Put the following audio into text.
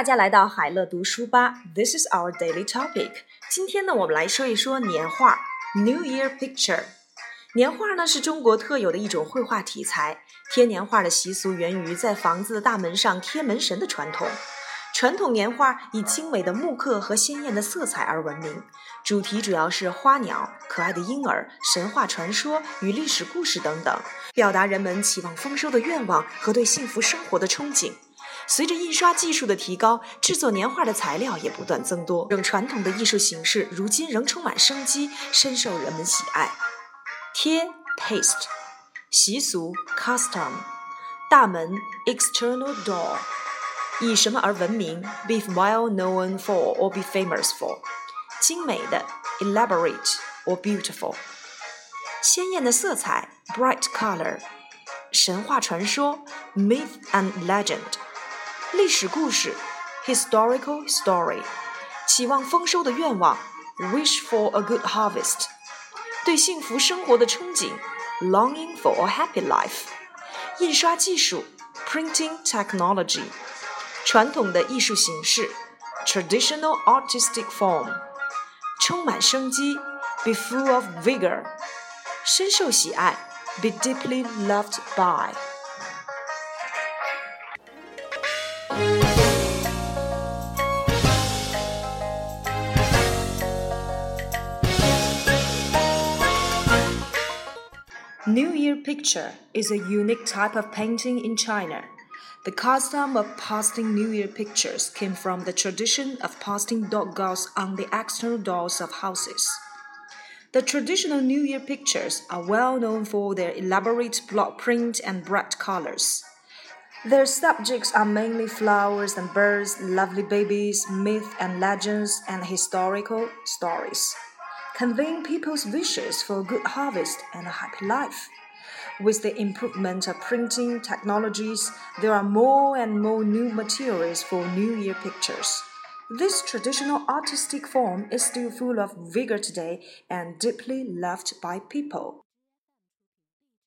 大家来到海乐读书吧，This is our daily topic。今天呢，我们来说一说年画 （New Year Picture）。年画呢是中国特有的一种绘画题材。贴年画的习俗源于在房子的大门上贴门神的传统。传统年画以精美的木刻和鲜艳的色彩而闻名，主题主要是花鸟、可爱的婴儿、神话传说与历史故事等等，表达人们期望丰收的愿望和对幸福生活的憧憬。随着印刷技术的提高，制作年画的材料也不断增多，这传统的艺术形式如今仍充满生机，深受人们喜爱。贴 （paste） 习俗 （custom） 大门 （external door）。以什么而闻名？Be well known for or be famous for。精美的，elaborate or beautiful。鲜艳的色彩，bright color。神话传说，myth and legend。历史故事，historical story。期望丰收的愿望，wish for a good harvest。对幸福生活的憧憬，longing for a happy life。印刷技术，printing technology。传统的艺术形式，traditional artistic form，充满生机，be full of vigor，深受喜爱，be deeply loved by。 New Year picture is a unique type of painting in China. The custom of posting New Year pictures came from the tradition of posting door gods on the external doors of houses. The traditional New Year pictures are well known for their elaborate block print and bright colors. Their subjects are mainly flowers and birds, lovely babies, myths and legends, and historical stories, conveying people's wishes for a good harvest and a happy life. With the improvement of printing technologies, there are more and more new materials for New Year pictures. This traditional artistic form is still full of vigor today and deeply loved by people.